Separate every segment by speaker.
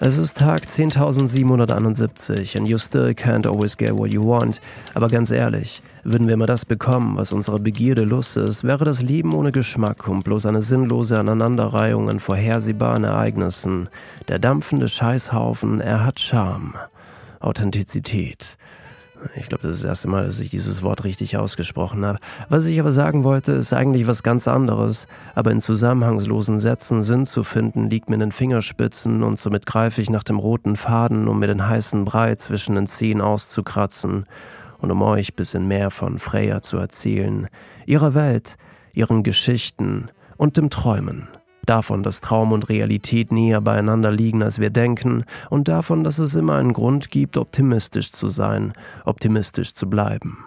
Speaker 1: Es ist Tag 10.771 and you still can't always get what you want. Aber ganz ehrlich, würden wir mal das bekommen, was unsere Begierde Lust ist, wäre das Leben ohne Geschmack und bloß eine sinnlose Aneinanderreihung an vorhersehbaren Ereignissen. Der dampfende Scheißhaufen, er hat Charme. Authentizität. Ich glaube, das ist das erste Mal, dass ich dieses Wort richtig ausgesprochen habe. Was ich aber sagen wollte, ist eigentlich was ganz anderes. Aber in zusammenhangslosen Sätzen Sinn zu finden, liegt mir in den Fingerspitzen und somit greife ich nach dem roten Faden, um mir den heißen Brei zwischen den Zehen auszukratzen und um euch bisschen mehr von Freya zu erzählen, ihrer Welt, ihren Geschichten und dem Träumen davon, dass Traum und Realität näher beieinander liegen, als wir denken, und davon, dass es immer einen Grund gibt, optimistisch zu sein, optimistisch zu bleiben.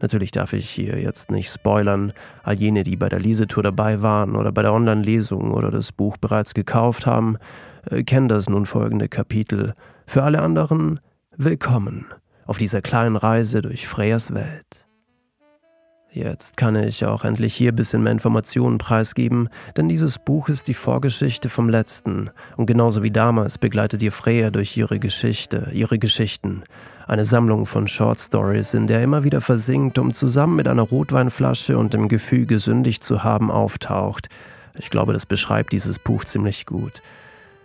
Speaker 1: Natürlich darf ich hier jetzt nicht spoilern. All jene, die bei der Lesetour dabei waren oder bei der Online-Lesung oder das Buch bereits gekauft haben, äh, kennen das nun folgende Kapitel. Für alle anderen, willkommen auf dieser kleinen Reise durch Freyas Welt. Jetzt kann ich auch endlich hier ein bisschen mehr Informationen preisgeben, denn dieses Buch ist die Vorgeschichte vom letzten und genauso wie damals begleitet ihr Freya durch ihre Geschichte, ihre Geschichten. Eine Sammlung von Short Stories, in der immer wieder versinkt, um zusammen mit einer Rotweinflasche und dem Gefühl, gesündigt zu haben, auftaucht. Ich glaube, das beschreibt dieses Buch ziemlich gut.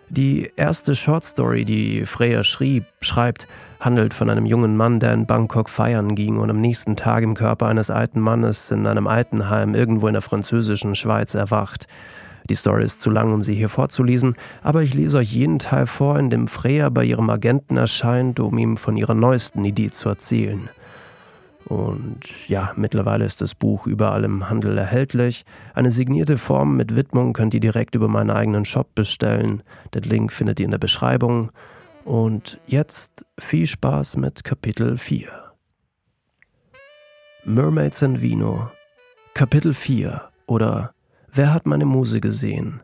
Speaker 1: Die erste Shortstory, die Freya schrieb, schreibt, handelt von einem jungen Mann, der in Bangkok feiern ging und am nächsten Tag im Körper eines alten Mannes in einem Altenheim irgendwo in der französischen Schweiz erwacht. Die Story ist zu lang, um sie hier vorzulesen, aber ich lese euch jeden Teil vor, in dem Freya bei ihrem Agenten erscheint, um ihm von ihrer neuesten Idee zu erzählen. Und ja, mittlerweile ist das Buch überall im Handel erhältlich. Eine signierte Form mit Widmung könnt ihr direkt über meinen eigenen Shop bestellen. Den Link findet ihr in der Beschreibung. Und jetzt viel Spaß mit Kapitel 4. Mermaids and Vino. Kapitel 4 oder Wer hat meine Muse gesehen?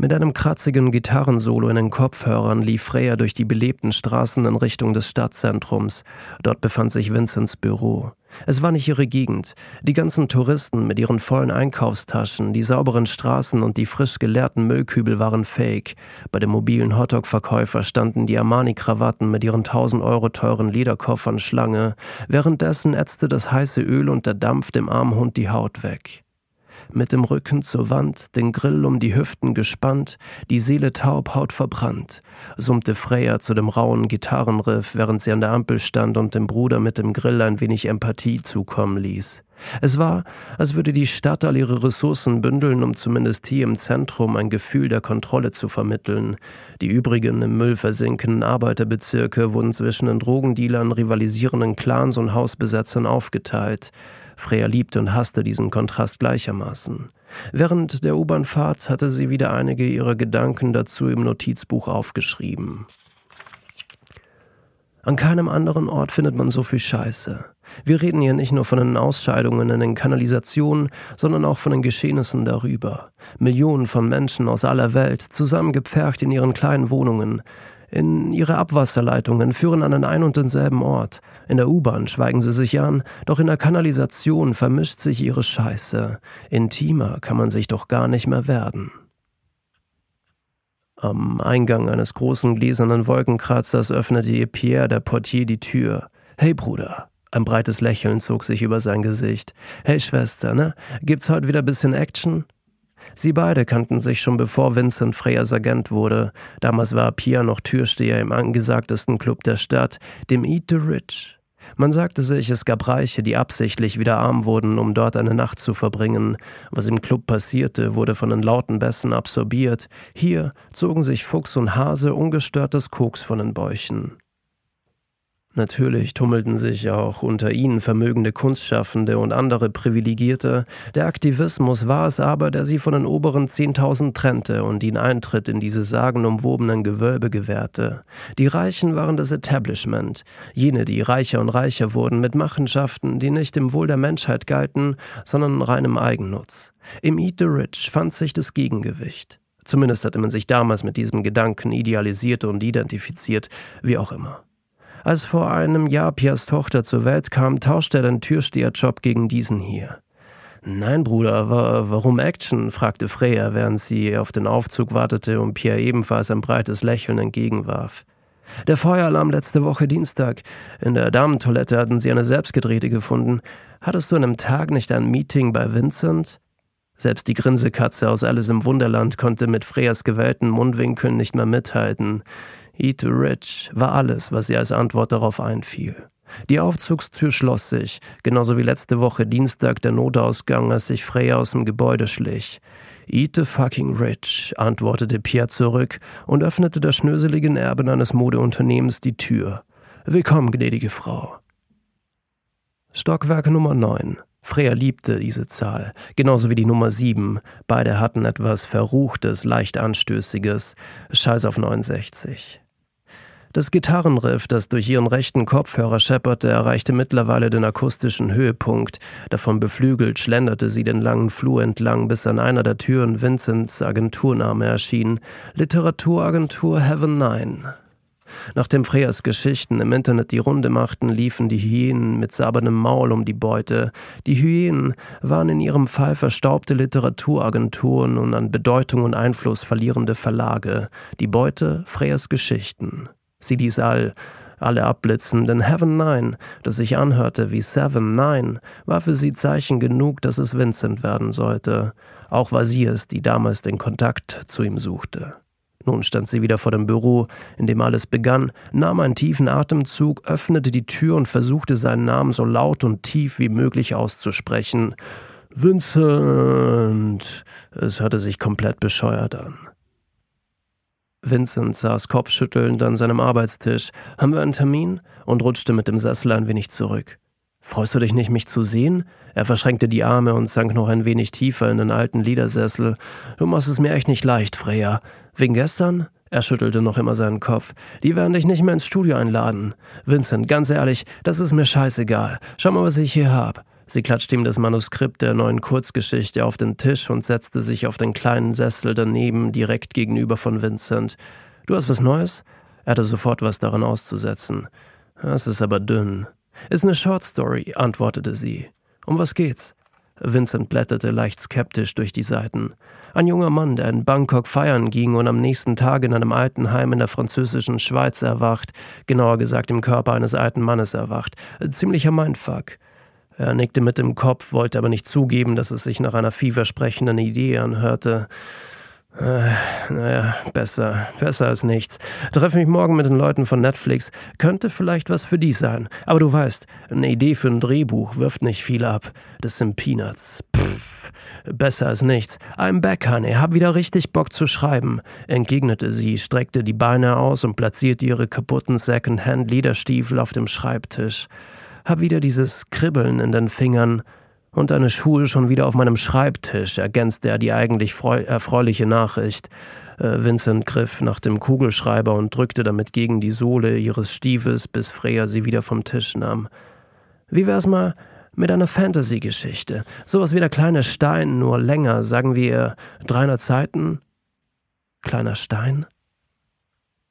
Speaker 1: Mit einem kratzigen Gitarrensolo in den Kopfhörern lief Freya durch die belebten Straßen in Richtung des Stadtzentrums. Dort befand sich Vincents Büro. Es war nicht ihre Gegend. Die ganzen Touristen mit ihren vollen Einkaufstaschen, die sauberen Straßen und die frisch geleerten Müllkübel waren fake. Bei dem mobilen Hotdog-Verkäufer standen die Armani-Krawatten mit ihren 1000 Euro teuren Lederkoffern Schlange. Währenddessen ätzte das heiße Öl und der Dampf dem armen Hund die Haut weg mit dem Rücken zur Wand, den Grill um die Hüften gespannt, die Seele taub, Haut verbrannt, summte Freya zu dem rauen Gitarrenriff, während sie an der Ampel stand und dem Bruder mit dem Grill ein wenig Empathie zukommen ließ. Es war, als würde die Stadt all ihre Ressourcen bündeln, um zumindest hier im Zentrum ein Gefühl der Kontrolle zu vermitteln. Die übrigen im Müll versinkenden Arbeiterbezirke wurden zwischen den Drogendealern, rivalisierenden Clans und Hausbesetzern aufgeteilt. Freya liebte und hasste diesen Kontrast gleichermaßen. Während der U-Bahnfahrt hatte sie wieder einige ihrer Gedanken dazu im Notizbuch aufgeschrieben. An keinem anderen Ort findet man so viel Scheiße. Wir reden hier nicht nur von den Ausscheidungen in den Kanalisationen, sondern auch von den Geschehnissen darüber. Millionen von Menschen aus aller Welt, zusammengepfercht in ihren kleinen Wohnungen, in ihre Abwasserleitungen führen an den ein und denselben Ort. In der U-Bahn schweigen sie sich an, doch in der Kanalisation vermischt sich ihre Scheiße. Intimer kann man sich doch gar nicht mehr werden. Am Eingang eines großen gläsernen Wolkenkratzers öffnete ihr Pierre, der Portier, die Tür. Hey Bruder. Ein breites Lächeln zog sich über sein Gesicht. Hey Schwester, ne? Gibt's heute wieder bisschen Action? Sie beide kannten sich schon bevor Vincent Freyers Agent wurde. Damals war Pia noch Türsteher im angesagtesten Club der Stadt, dem Eat the Rich. Man sagte sich, es gab Reiche, die absichtlich wieder arm wurden, um dort eine Nacht zu verbringen. Was im Club passierte, wurde von den lauten Bässen absorbiert. Hier zogen sich Fuchs und Hase ungestörtes Koks von den Bäuchen. Natürlich tummelten sich auch unter ihnen vermögende Kunstschaffende und andere Privilegierte. Der Aktivismus war es aber, der sie von den oberen 10.000 trennte und ihnen Eintritt in diese sagenumwobenen Gewölbe gewährte. Die Reichen waren das Establishment, jene, die reicher und reicher wurden mit Machenschaften, die nicht im Wohl der Menschheit galten, sondern reinem Eigennutz. Im Eat the Rich fand sich das Gegengewicht. Zumindest hatte man sich damals mit diesem Gedanken idealisiert und identifiziert, wie auch immer. Als vor einem Jahr Pias Tochter zur Welt kam, tauschte er den Türsteherjob gegen diesen hier. Nein, Bruder, wa warum Action? fragte Freya, während sie auf den Aufzug wartete und Pierre ebenfalls ein breites Lächeln entgegenwarf. Der Feueralarm letzte Woche Dienstag. In der Damentoilette hatten sie eine selbstgedrehte gefunden. Hattest du an einem Tag nicht ein Meeting bei Vincent? Selbst die Grinsekatze aus Alice im Wunderland konnte mit Freyas gewählten Mundwinkeln nicht mehr mithalten. Eat to rich war alles, was ihr als Antwort darauf einfiel. Die Aufzugstür schloss sich, genauso wie letzte Woche Dienstag der Notausgang, als sich Freya aus dem Gebäude schlich. Eat the fucking rich, antwortete Pierre zurück und öffnete der schnöseligen Erbin eines Modeunternehmens die Tür. Willkommen, gnädige Frau. Stockwerk Nummer 9. Freya liebte diese Zahl, genauso wie die Nummer 7. Beide hatten etwas Verruchtes, leicht Anstößiges. Scheiß auf 69. Das Gitarrenriff, das durch ihren rechten Kopfhörer schepperte, erreichte mittlerweile den akustischen Höhepunkt. Davon beflügelt schlenderte sie den langen Flur entlang, bis an einer der Türen Vincents Agenturname erschien. Literaturagentur Heaven 9. Nachdem Freyas Geschichten im Internet die Runde machten, liefen die Hyänen mit sabernem Maul um die Beute. Die Hyänen waren in ihrem Fall verstaubte Literaturagenturen und an Bedeutung und Einfluss verlierende Verlage. Die Beute Freyas Geschichten. Sie ließ all, alle abblitzen, denn Heaven Nine, das sich anhörte wie Seven Nine, war für sie Zeichen genug, dass es Vincent werden sollte. Auch war sie es, die damals den Kontakt zu ihm suchte. Nun stand sie wieder vor dem Büro, in dem alles begann, nahm einen tiefen Atemzug, öffnete die Tür und versuchte seinen Namen so laut und tief wie möglich auszusprechen. Vincent. Es hörte sich komplett bescheuert an. Vincent saß kopfschüttelnd an seinem Arbeitstisch. Haben wir einen Termin? und rutschte mit dem Sessel ein wenig zurück. Freust du dich nicht, mich zu sehen? Er verschränkte die Arme und sank noch ein wenig tiefer in den alten Liedersessel. Du machst es mir echt nicht leicht, Freya. Wegen gestern? Er schüttelte noch immer seinen Kopf. Die werden dich nicht mehr ins Studio einladen. Vincent, ganz ehrlich, das ist mir scheißegal. Schau mal, was ich hier hab. Sie klatschte ihm das Manuskript der neuen Kurzgeschichte auf den Tisch und setzte sich auf den kleinen Sessel daneben, direkt gegenüber von Vincent. Du hast was Neues? Er hatte sofort was daran auszusetzen. Das ist aber dünn. Ist eine Short Story, antwortete sie. Um was geht's? Vincent blätterte leicht skeptisch durch die Seiten. Ein junger Mann, der in Bangkok feiern ging und am nächsten Tag in einem Altenheim in der französischen Schweiz erwacht, genauer gesagt im Körper eines alten Mannes erwacht. Ziemlicher Mindfuck. Er nickte mit dem Kopf, wollte aber nicht zugeben, dass es sich nach einer vielversprechenden Idee anhörte. Äh, naja, besser, besser als nichts. Treffe mich morgen mit den Leuten von Netflix. Könnte vielleicht was für die sein. Aber du weißt, eine Idee für ein Drehbuch wirft nicht viel ab. Das sind Peanuts. Pff, besser als nichts. I'm back, honey. Hab wieder richtig Bock zu schreiben, entgegnete sie, streckte die Beine aus und platzierte ihre kaputten Second-Hand-Lederstiefel auf dem Schreibtisch. Hab wieder dieses Kribbeln in den Fingern und deine Schuhe schon wieder auf meinem Schreibtisch, ergänzte er die eigentlich erfreuliche Nachricht. Äh, Vincent griff nach dem Kugelschreiber und drückte damit gegen die Sohle ihres Stiefels, bis Freya sie wieder vom Tisch nahm. Wie wär's mal mit einer Fantasy-Geschichte? Sowas wie der kleine Stein, nur länger, sagen wir 300 Seiten? Kleiner Stein?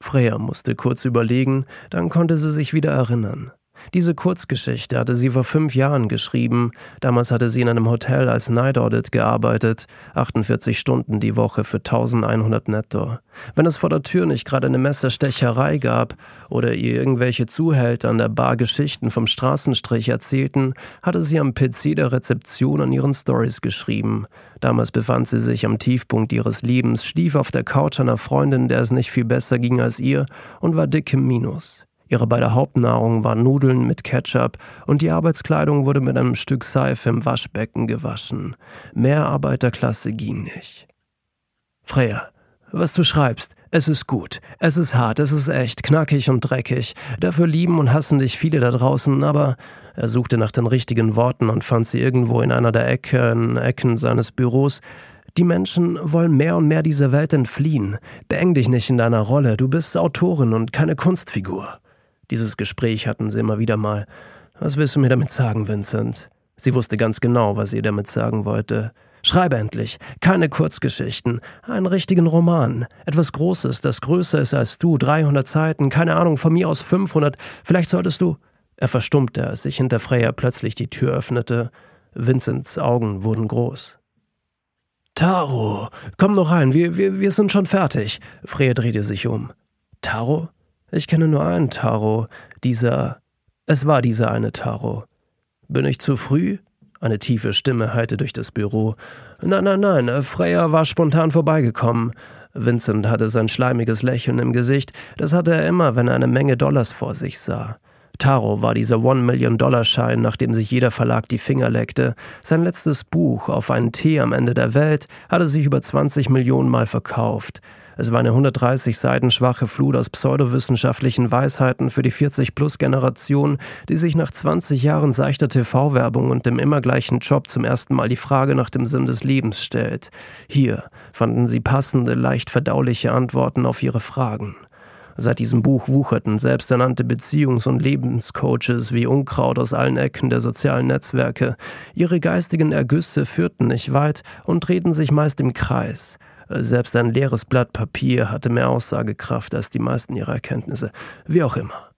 Speaker 1: Freya musste kurz überlegen, dann konnte sie sich wieder erinnern. Diese Kurzgeschichte hatte sie vor fünf Jahren geschrieben. Damals hatte sie in einem Hotel als Night Audit gearbeitet, 48 Stunden die Woche für 1100 netto. Wenn es vor der Tür nicht gerade eine Messerstecherei gab oder ihr irgendwelche Zuhälter an der Bar Geschichten vom Straßenstrich erzählten, hatte sie am PC der Rezeption an ihren Stories geschrieben. Damals befand sie sich am Tiefpunkt ihres Lebens, schlief auf der Couch einer Freundin, der es nicht viel besser ging als ihr und war dick im Minus. Ihre beide Hauptnahrung waren Nudeln mit Ketchup und die Arbeitskleidung wurde mit einem Stück Seife im Waschbecken gewaschen. Mehr Arbeiterklasse ging nicht. Freya, was du schreibst, es ist gut, es ist hart, es ist echt, knackig und dreckig. Dafür lieben und hassen dich viele da draußen, aber er suchte nach den richtigen Worten und fand sie irgendwo in einer der Ecken, Ecken seines Büros. Die Menschen wollen mehr und mehr dieser Welt entfliehen. Beeng dich nicht in deiner Rolle, du bist Autorin und keine Kunstfigur. Dieses Gespräch hatten sie immer wieder mal. Was willst du mir damit sagen, Vincent? Sie wusste ganz genau, was sie damit sagen wollte. Schreibe endlich. Keine Kurzgeschichten. Einen richtigen Roman. Etwas Großes, das größer ist als du. 300 Seiten. Keine Ahnung, von mir aus 500. Vielleicht solltest du. Er verstummte, als sich hinter Freya plötzlich die Tür öffnete. Vincents Augen wurden groß. Taro, komm noch rein, wir, wir, wir sind schon fertig. Freya drehte sich um. Taro? Ich kenne nur einen Taro. Dieser. Es war dieser eine Taro. Bin ich zu früh? Eine tiefe Stimme hallte durch das Büro. Nein, nein, nein, Freya war spontan vorbeigekommen. Vincent hatte sein schleimiges Lächeln im Gesicht, das hatte er immer, wenn er eine Menge Dollars vor sich sah. Taro war dieser One-Million-Dollar-Schein, nach dem sich jeder Verlag die Finger leckte. Sein letztes Buch, Auf einen Tee am Ende der Welt, hatte sich über 20 Millionen Mal verkauft. Es war eine 130 Seiten schwache Flut aus pseudowissenschaftlichen Weisheiten für die 40-Plus-Generation, die sich nach 20 Jahren seichter TV-Werbung und dem immer gleichen Job zum ersten Mal die Frage nach dem Sinn des Lebens stellt. Hier fanden sie passende, leicht verdauliche Antworten auf ihre Fragen. Seit diesem Buch wucherten selbsternannte Beziehungs- und Lebenscoaches wie Unkraut aus allen Ecken der sozialen Netzwerke. Ihre geistigen Ergüsse führten nicht weit und drehten sich meist im Kreis. Selbst ein leeres Blatt Papier hatte mehr Aussagekraft als die meisten ihrer Erkenntnisse. Wie auch immer.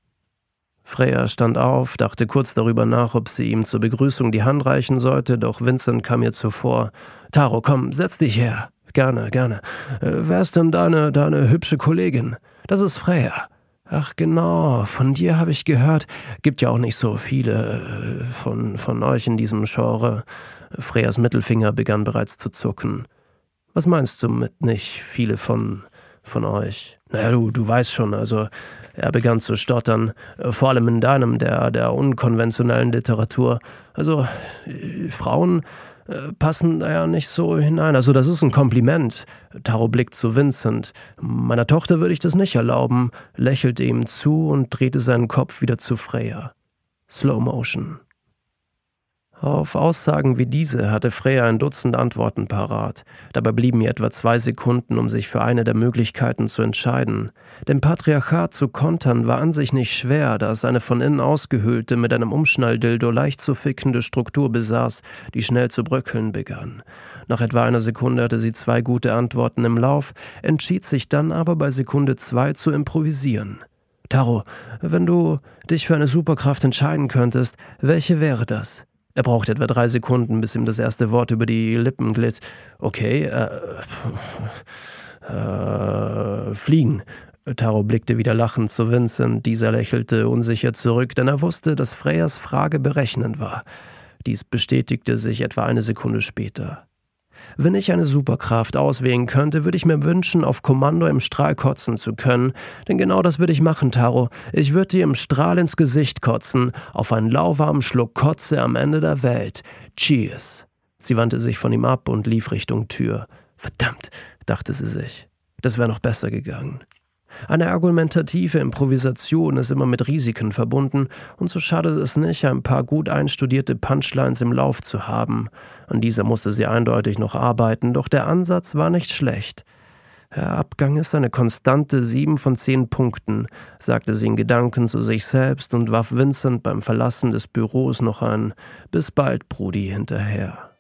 Speaker 1: Freya stand auf, dachte kurz darüber nach, ob sie ihm zur Begrüßung die Hand reichen sollte, doch Vincent kam ihr zuvor. Taro, komm, setz dich her. Gerne, gerne. Äh, wer ist denn deine, deine hübsche Kollegin? Das ist Freya. Ach genau, von dir habe ich gehört. Gibt ja auch nicht so viele äh, von, von euch in diesem Genre. Freyas Mittelfinger begann bereits zu zucken. Was meinst du mit nicht viele von, von euch? Naja, du, du weißt schon, also er begann zu stottern, vor allem in deinem, der, der unkonventionellen Literatur. Also, äh, Frauen äh, passen da ja nicht so hinein. Also, das ist ein Kompliment. Taro blickt zu Vincent. Meiner Tochter würde ich das nicht erlauben, lächelte ihm zu und drehte seinen Kopf wieder zu Freya. Slow Motion. Auf Aussagen wie diese hatte Freya ein Dutzend Antworten parat. Dabei blieben ihr etwa zwei Sekunden, um sich für eine der Möglichkeiten zu entscheiden. Dem Patriarchat zu kontern war an sich nicht schwer, da es eine von innen ausgehöhlte, mit einem Umschnalldildo leicht zu fickende Struktur besaß, die schnell zu bröckeln begann. Nach etwa einer Sekunde hatte sie zwei gute Antworten im Lauf, entschied sich dann aber bei Sekunde zwei zu improvisieren. Taro, wenn du dich für eine Superkraft entscheiden könntest, welche wäre das? Er brauchte etwa drei Sekunden, bis ihm das erste Wort über die Lippen glitt. Okay, äh, äh, fliegen. Taro blickte wieder lachend zu Vincent. Dieser lächelte unsicher zurück, denn er wusste, dass Freyas Frage berechnend war. Dies bestätigte sich etwa eine Sekunde später. Wenn ich eine Superkraft auswählen könnte, würde ich mir wünschen, auf Kommando im Strahl kotzen zu können. Denn genau das würde ich machen, Taro. Ich würde dir im Strahl ins Gesicht kotzen, auf einen lauwarmen Schluck Kotze am Ende der Welt. Cheers. Sie wandte sich von ihm ab und lief Richtung Tür. Verdammt, dachte sie sich. Das wäre noch besser gegangen. Eine argumentative Improvisation ist immer mit Risiken verbunden, und so schadet es nicht, ein paar gut einstudierte Punchlines im Lauf zu haben. An dieser musste sie eindeutig noch arbeiten, doch der Ansatz war nicht schlecht. Der Abgang ist eine konstante sieben von zehn Punkten, sagte sie in Gedanken zu sich selbst und warf Vincent beim Verlassen des Büros noch ein Bis bald, Brudi, hinterher.